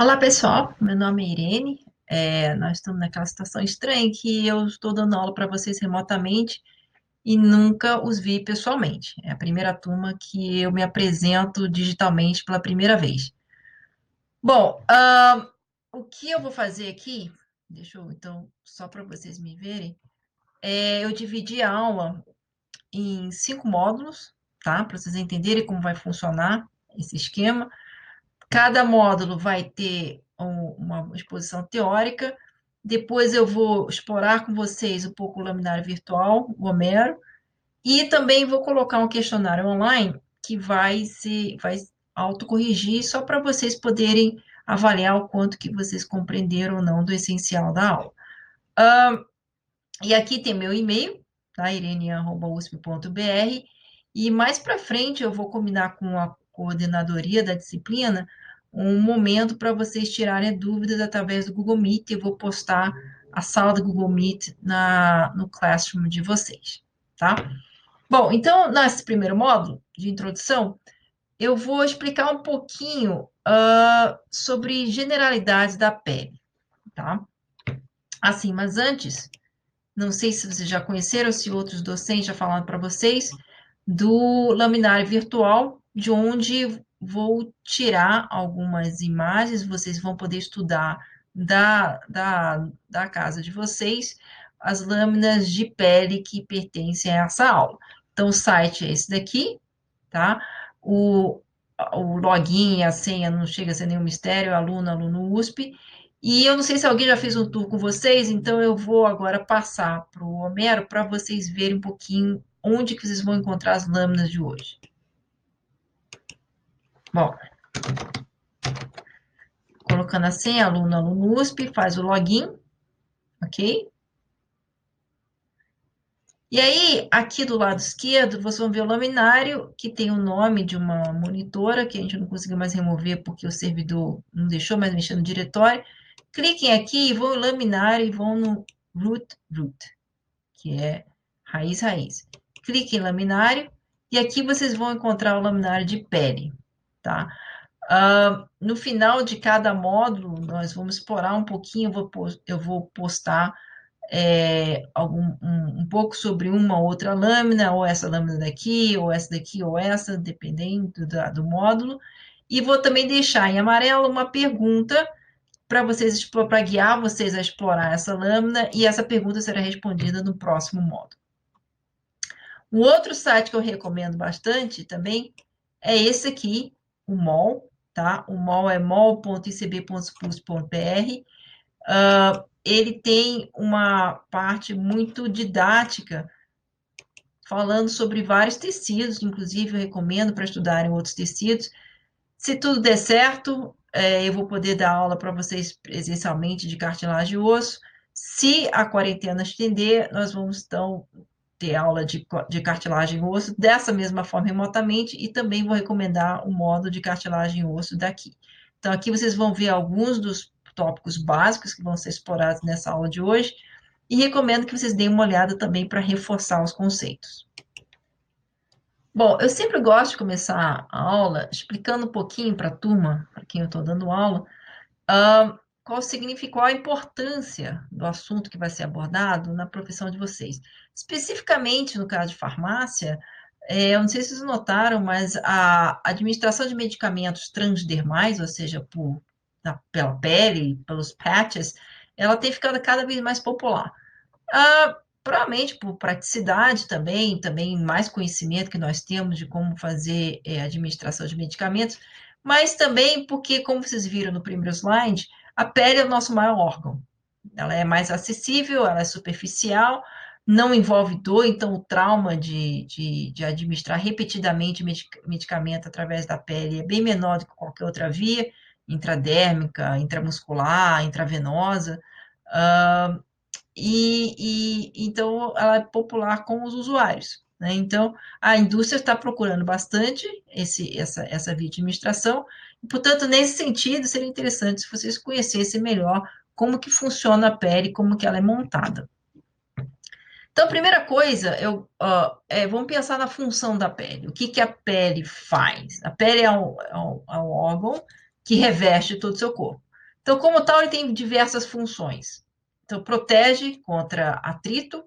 Olá, pessoal. Meu nome é Irene. É, nós estamos naquela situação estranha que eu estou dando aula para vocês remotamente e nunca os vi pessoalmente. É a primeira turma que eu me apresento digitalmente pela primeira vez. Bom, uh, o que eu vou fazer aqui, deixa eu então, só para vocês me verem, é, eu dividi a aula em cinco módulos, tá? Para vocês entenderem como vai funcionar esse esquema. Cada módulo vai ter um, uma exposição teórica. Depois eu vou explorar com vocês um pouco o laminário virtual, o Homero, e também vou colocar um questionário online que vai se vai autocorrigir só para vocês poderem avaliar o quanto que vocês compreenderam ou não do essencial da aula. Uh, e aqui tem meu e-mail, tá? irene.usp.br, e mais para frente eu vou combinar com a coordenadoria da disciplina um momento para vocês tirarem dúvidas através do Google Meet. Eu vou postar a sala do Google Meet na, no Classroom de vocês, tá? Bom, então, nesse primeiro módulo de introdução, eu vou explicar um pouquinho uh, sobre generalidades da pele, tá? Assim, mas antes, não sei se vocês já conheceram, se outros docentes já falaram para vocês, do laminário virtual, de onde vou tirar algumas imagens, vocês vão poder estudar da, da, da casa de vocês as lâminas de pele que pertencem a essa aula. Então, o site é esse daqui, tá? O, o login, a senha não chega a ser nenhum mistério, aluno, aluno USP. E eu não sei se alguém já fez um tour com vocês, então eu vou agora passar para o Homero para vocês verem um pouquinho onde que vocês vão encontrar as lâminas de hoje. Bom, colocando a senha, aluno, aluno USP, faz o login, ok? E aí, aqui do lado esquerdo, vocês vão ver o laminário, que tem o nome de uma monitora, que a gente não conseguiu mais remover porque o servidor não deixou mais mexer no diretório. Cliquem aqui, vão no laminário e vão no root root, que é raiz raiz. Cliquem em laminário, e aqui vocês vão encontrar o laminário de pele tá? Uh, no final de cada módulo, nós vamos explorar um pouquinho, eu vou, postar é, algum, um, um, pouco sobre uma ou outra lâmina, ou essa lâmina daqui, ou essa daqui, ou essa, dependendo do, do módulo. E vou também deixar em amarelo uma pergunta para vocês para guiar vocês a explorar essa lâmina, e essa pergunta será respondida no próximo módulo. Um outro site que eu recomendo bastante também é esse aqui, o MOL, tá? O MOL é mol.icb.plus.br. Uh, ele tem uma parte muito didática, falando sobre vários tecidos, inclusive eu recomendo para estudarem outros tecidos. Se tudo der certo, é, eu vou poder dar aula para vocês presencialmente de cartilagem e osso. Se a quarentena estender, nós vamos então ter aula de, de cartilagem osso dessa mesma forma remotamente e também vou recomendar o modo de cartilagem osso daqui. Então, aqui vocês vão ver alguns dos tópicos básicos que vão ser explorados nessa aula de hoje e recomendo que vocês deem uma olhada também para reforçar os conceitos. Bom, eu sempre gosto de começar a aula explicando um pouquinho para a turma, para quem eu estou dando aula, uh, qual significa, qual a importância do assunto que vai ser abordado na profissão de vocês. Especificamente no caso de farmácia, é, eu não sei se vocês notaram, mas a administração de medicamentos transdermais, ou seja, por, na, pela pele, pelos patches, ela tem ficado cada vez mais popular. Ah, provavelmente por praticidade também, também mais conhecimento que nós temos de como fazer é, administração de medicamentos, mas também porque, como vocês viram no primeiro slide, a pele é o nosso maior órgão. Ela é mais acessível, ela é superficial, não envolve dor, então o trauma de, de, de administrar repetidamente medicamento através da pele é bem menor do que qualquer outra via, intradérmica, intramuscular, intravenosa. Uh, e, e, então ela é popular com os usuários. Né? Então a indústria está procurando bastante esse, essa, essa via de administração Portanto, nesse sentido, seria interessante se vocês conhecessem melhor como que funciona a pele, como que ela é montada. Então, primeira coisa, eu, uh, é, vamos pensar na função da pele. O que, que a pele faz? A pele é um, é um, é um órgão que reveste todo o seu corpo. Então, como tal, ele tem diversas funções. Então, protege contra atrito.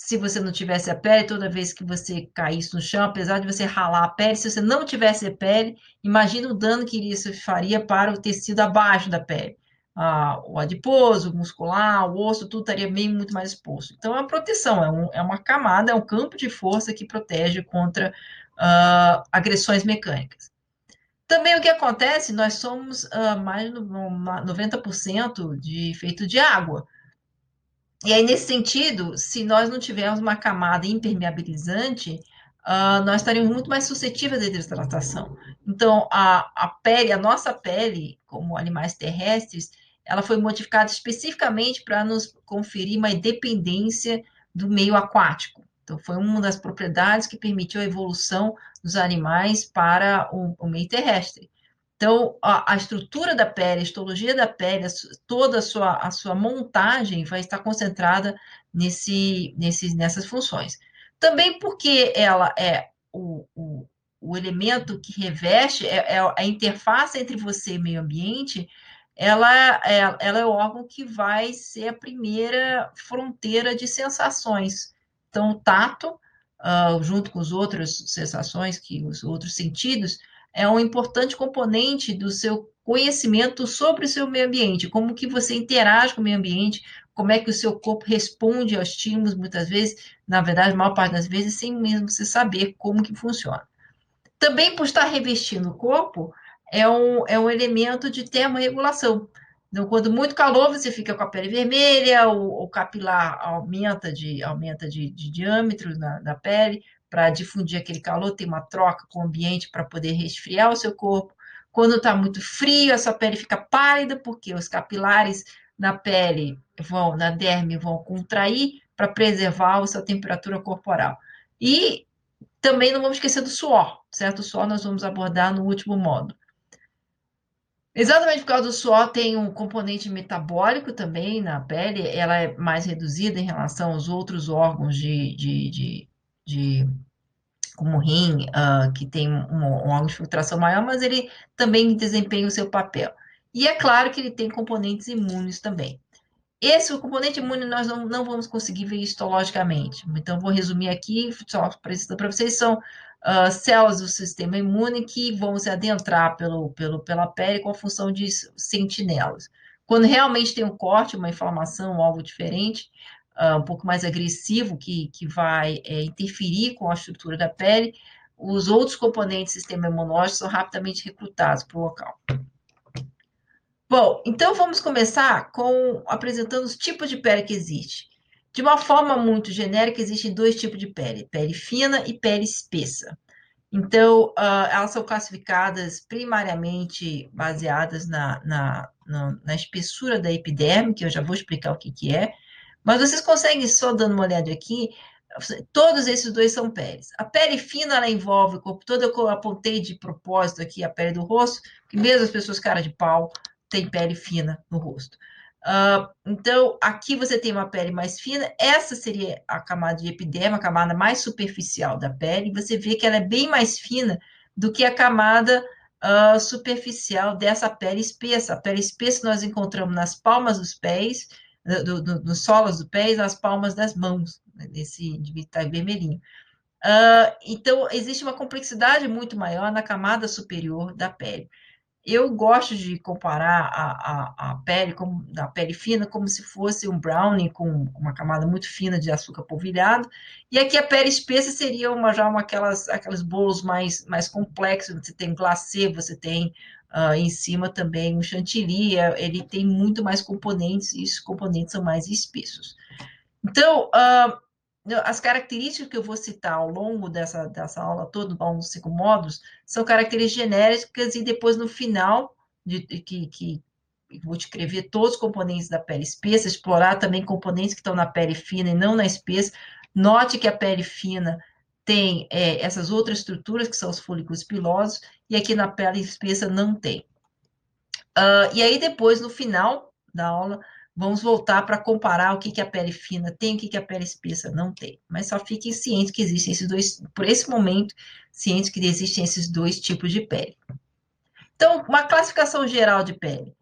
Se você não tivesse a pele, toda vez que você caísse no chão, apesar de você ralar a pele, se você não tivesse a pele, imagina o dano que isso faria para o tecido abaixo da pele. Ah, o adiposo, o muscular, o osso, tudo estaria bem muito mais exposto. Então, é uma proteção, é, um, é uma camada, é um campo de força que protege contra uh, agressões mecânicas. Também o que acontece, nós somos uh, mais de 90% de feito de água. E aí, nesse sentido, se nós não tivermos uma camada impermeabilizante, uh, nós estaríamos muito mais suscetíveis à desidratação. Então, a, a pele, a nossa pele, como animais terrestres, ela foi modificada especificamente para nos conferir uma independência do meio aquático. Então, foi uma das propriedades que permitiu a evolução dos animais para o, o meio terrestre. Então, a, a, estrutura da pele, a histologia da pele, a, toda a sua, a sua montagem vai estar concentrada nesse, nesse, nessas funções. Também porque ela é o, o, o elemento que reveste, é, é, a interface entre você e meio ambiente, ela é, ela é o órgão que vai ser a primeira fronteira de sensações. Então, o tato, uh, junto com as outras sensações, que os outros sentidos, é um importante componente do seu conhecimento sobre o seu meio ambiente, como que você interage com o meio ambiente, como é que o seu corpo responde aos estímulos, muitas vezes, na verdade, a maior parte das vezes, sem mesmo você saber como que funciona. Também por estar revestindo o corpo, é um, é um elemento de termorregulação. Então, quando muito calor, você fica com a pele vermelha, o, o capilar aumenta de, aumenta de, de diâmetro na, na pele, para difundir aquele calor, tem uma troca com o ambiente para poder resfriar o seu corpo. Quando está muito frio, a sua pele fica pálida, porque os capilares na pele vão, na derme, vão contrair para preservar a sua temperatura corporal. E também não vamos esquecer do suor, certo? O suor nós vamos abordar no último modo. Exatamente por causa do suor, tem um componente metabólico também na pele, ela é mais reduzida em relação aos outros órgãos de, de, de, de como rim, uh, que tem um, um órgão de filtração maior, mas ele também desempenha o seu papel. E é claro que ele tem componentes imunes também. Esse o componente imune nós não, não vamos conseguir ver histologicamente. Então, vou resumir aqui, só para vocês, são uh, células do sistema imune que vão se adentrar pelo, pelo, pela pele com a função de sentinelas. Quando realmente tem um corte, uma inflamação, algo diferente, uh, um pouco mais agressivo, que, que vai é, interferir com a estrutura da pele, os outros componentes do sistema imunológico são rapidamente recrutados para o local. Bom, então vamos começar com apresentando os tipos de pele que existe. De uma forma muito genérica, existem dois tipos de pele: pele fina e pele espessa. Então, uh, elas são classificadas primariamente baseadas na, na, na, na, espessura da epiderme, que eu já vou explicar o que, que é, mas vocês conseguem, só dando uma olhada aqui, todos esses dois são peles. A pele fina, ela envolve o corpo todo, eu apontei de propósito aqui a pele do rosto, que mesmo as pessoas cara de pau têm pele fina no rosto. Uh, então, aqui você tem uma pele mais fina, essa seria a camada de epiderma, a camada mais superficial da pele, você vê que ela é bem mais fina do que a camada uh, superficial dessa pele espessa. A pele espessa nós encontramos nas palmas dos pés, do, do, nos solos do pés, nas palmas das mãos, né, nesse indivíduo tá vermelhinho. Uh, então, existe uma complexidade muito maior na camada superior da pele. Eu gosto de comparar a, a, a pele, como, a pele fina, como se fosse um brownie com uma camada muito fina de açúcar polvilhado, e aqui a pele espessa seria uma, já uma, aquelas, aqueles bolos mais, mais complexos, você tem glacê, você tem uh, em cima também o chantilly, é, ele tem muito mais componentes, e esses componentes são mais espessos. Então, uh, as características que eu vou citar ao longo dessa, dessa aula toda, ao longo dos cinco módulos, são características genéricas e depois no final, de que, que vou descrever todos os componentes da pele espessa, explorar também componentes que estão na pele fina e não na espessa. Note que a pele fina tem é, essas outras estruturas, que são os folículos pilosos, e aqui na pele espessa não tem. Uh, e aí, depois, no final da aula, Vamos voltar para comparar o que, que a pele fina tem, o que, que a pele espessa não tem. Mas só fiquem cientes que existem esses dois, por esse momento, cientes que existem esses dois tipos de pele. Então, uma classificação geral de pele.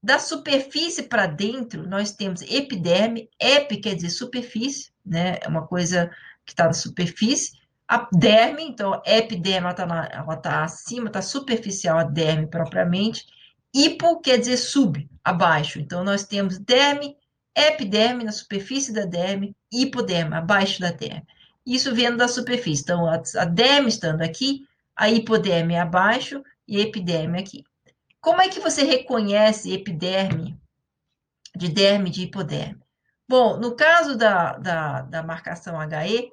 Da superfície para dentro, nós temos epiderme, epi quer dizer superfície, né? É uma coisa que está na superfície. A derme, então, epiderme, ela está tá acima, está superficial a derme propriamente. Hipo quer dizer sub, abaixo. Então, nós temos derme, epiderme na superfície da derme, hipoderme, abaixo da derme. Isso vindo da superfície. Então, a derme estando aqui, a hipoderme abaixo e a epiderme aqui. Como é que você reconhece epiderme de derme de hipoderme? Bom, no caso da, da, da marcação HE,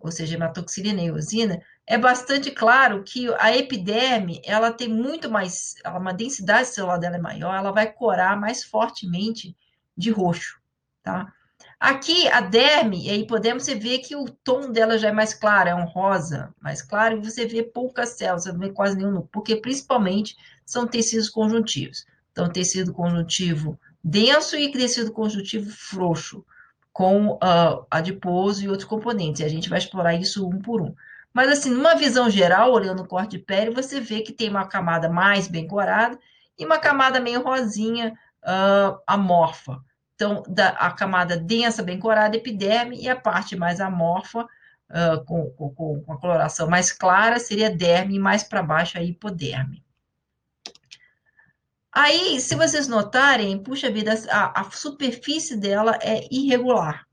ou seja, hematoxilina e eosina, é bastante claro que a epiderme, ela tem muito mais, uma densidade celular dela é maior, ela vai corar mais fortemente de roxo, tá? Aqui, a derme, e aí podemos ver que o tom dela já é mais claro, é um rosa mais claro, e você vê poucas células, você não vê quase nenhum, porque principalmente são tecidos conjuntivos. Então, tecido conjuntivo denso e tecido conjuntivo frouxo, com uh, adiposo e outros componentes. E a gente vai explorar isso um por um. Mas, assim, numa visão geral, olhando o corte de pele, você vê que tem uma camada mais bem corada e uma camada meio rosinha, uh, amorfa. Então, da, a camada densa, bem corada, epiderme, e a parte mais amorfa, uh, com, com, com, a coloração mais clara, seria derme, e mais para baixo a hipoderme. Aí, se vocês notarem, puxa vida, a, a superfície dela é irregular,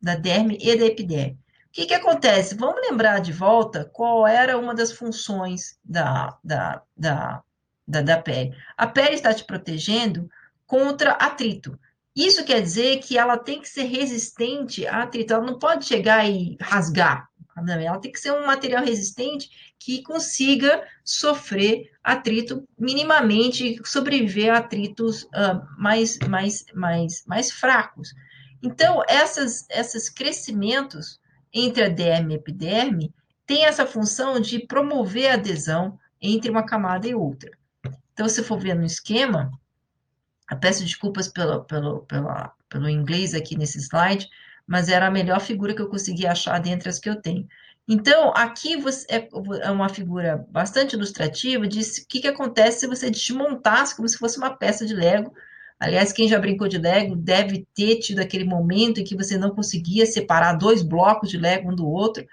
da derme e da epiderme. O que, que acontece? Vamos lembrar de volta qual era uma das funções da, da, da, da, da pele. A pele está te protegendo contra atrito. Isso quer dizer que ela tem que ser resistente a atrito, ela não pode chegar e rasgar. Ela tem que ser um material resistente que consiga sofrer atrito minimamente, sobreviver a atritos uh, mais, mais, mais, mais fracos. Então, essas, esses crescimentos entre a derme e a epiderme têm essa função de promover a adesão entre uma camada e outra. Então, se for ver no esquema, peço desculpas pelo, pelo, pela, pelo inglês aqui nesse slide, mas era a melhor figura que eu consegui achar dentre as que eu tenho. Então, aqui você, é, é uma figura bastante ilustrativa de o que, que acontece se você desmontasse como se fosse uma peça de Lego. Aliás, quem já brincou de Lego deve ter tido aquele momento em que você não conseguia separar dois blocos de Lego um do outro,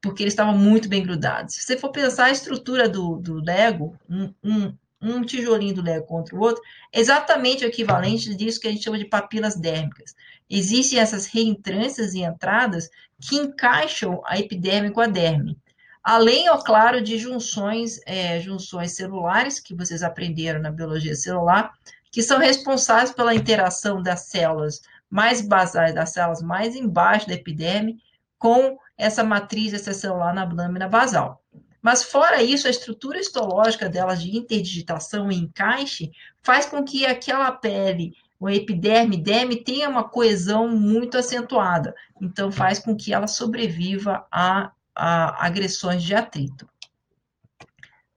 porque eles estavam muito bem grudados. Se você for pensar a estrutura do, do Lego, um, um, um tijolinho do Lego contra o outro, é exatamente o equivalente disso que a gente chama de papilas dérmicas. Existem essas reentrâncias e entradas que encaixam a epiderme com a derme. Além, ó, claro, de junções, é, junções celulares, que vocês aprenderam na biologia celular, que são responsáveis pela interação das células mais basais, das células mais embaixo da epiderme, com essa matriz extracelular na lâmina basal. Mas, fora isso, a estrutura histológica delas de interdigitação e encaixe faz com que aquela pele, o epiderme, derme, tenha uma coesão muito acentuada. Então, faz com que ela sobreviva a, a agressões de atrito.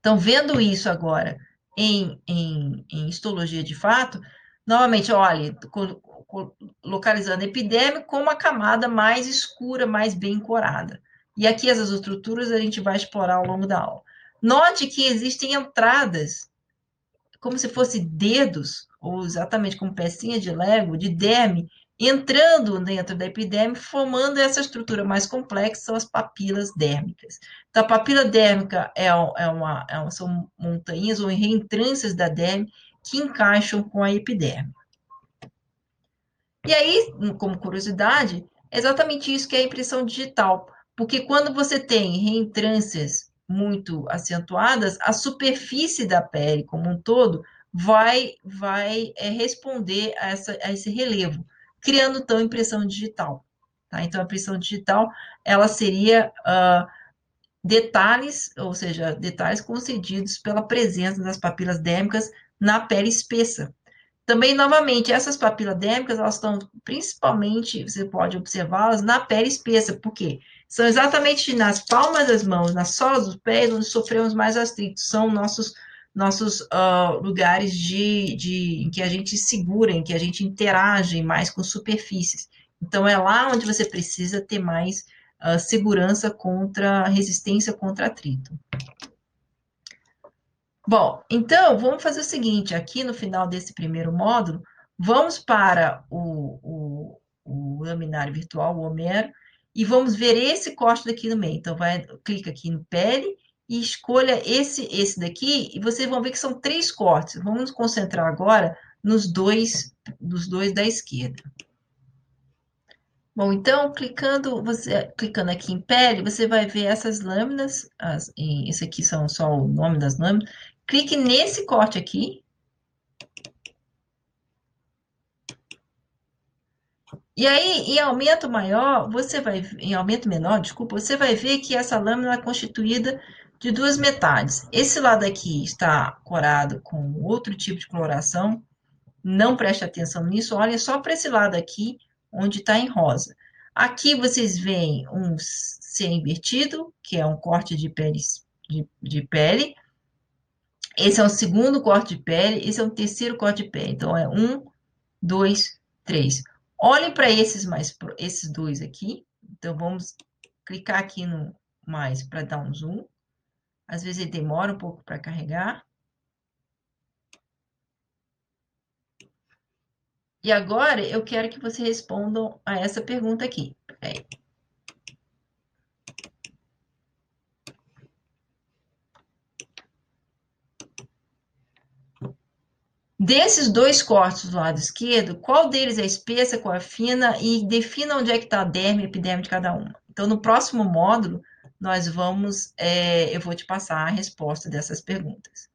Então, vendo isso agora em, em, em histologia de fato, novamente, olha, localizando a epiderme com uma camada mais escura, mais bem corada. E aqui essas estruturas a gente vai explorar ao longo da aula. Note que existem entradas, como se fossem dedos, ou exatamente como pecinha de Lego, de derme, entrando dentro da epiderme, formando essa estrutura mais complexa, são as papilas dérmicas. Então, a papila dérmica é, é uma, é uma, são montanhas ou reentrâncias da derme que encaixam com a epiderme. E aí, como curiosidade, é exatamente isso que é a impressão digital. Porque quando você tem reentrâncias muito acentuadas, a superfície da pele como um todo vai, vai é, responder a, essa, a esse relevo, criando então impressão digital. Tá? Então, a impressão digital ela seria uh, detalhes, ou seja, detalhes concedidos pela presença das papilas dérmicas na pele espessa. Também, novamente, essas papilas dérmicas, elas estão principalmente, você pode observá-las na pele espessa, por quê? São exatamente nas palmas das mãos, nas solas dos pés, onde sofremos mais atritos. São nossos nossos uh, lugares de, de, em que a gente segura, em que a gente interage mais com superfícies. Então, é lá onde você precisa ter mais uh, segurança contra, resistência contra atrito. Bom, então vamos fazer o seguinte: aqui no final desse primeiro módulo, vamos para o, o, o laminário virtual, o Homero, e vamos ver esse corte daqui no meio. Então, vai, clica aqui no pele e escolha esse, esse daqui, e vocês vão ver que são três cortes. Vamos nos concentrar agora nos dois, nos dois da esquerda. Bom, então, clicando, você, clicando aqui em pele, você vai ver essas lâminas, as, esse aqui são só o nome das lâminas. Clique nesse corte aqui. E aí, em aumento maior, você vai, em aumento menor, desculpa, você vai ver que essa lâmina é constituída de duas metades. Esse lado aqui está corado com outro tipo de coloração, não preste atenção nisso, olhem só para esse lado aqui, onde está em rosa. Aqui vocês veem um C invertido, que é um corte de pele, de, de pele. Esse é o segundo corte de pele, esse é o terceiro corte de pele. Então, é um, dois, três. Olhem para esses mais, esses dois aqui. Então, vamos clicar aqui no mais para dar um zoom. Às vezes ele demora um pouco para carregar. E agora eu quero que vocês respondam a essa pergunta aqui. Peraí. Desses dois cortes do lado esquerdo, qual deles é espessa, qual é fina, e defina onde é que está a derme e epiderme de cada uma. Então, no próximo módulo, nós vamos, é, eu vou te passar a resposta dessas perguntas.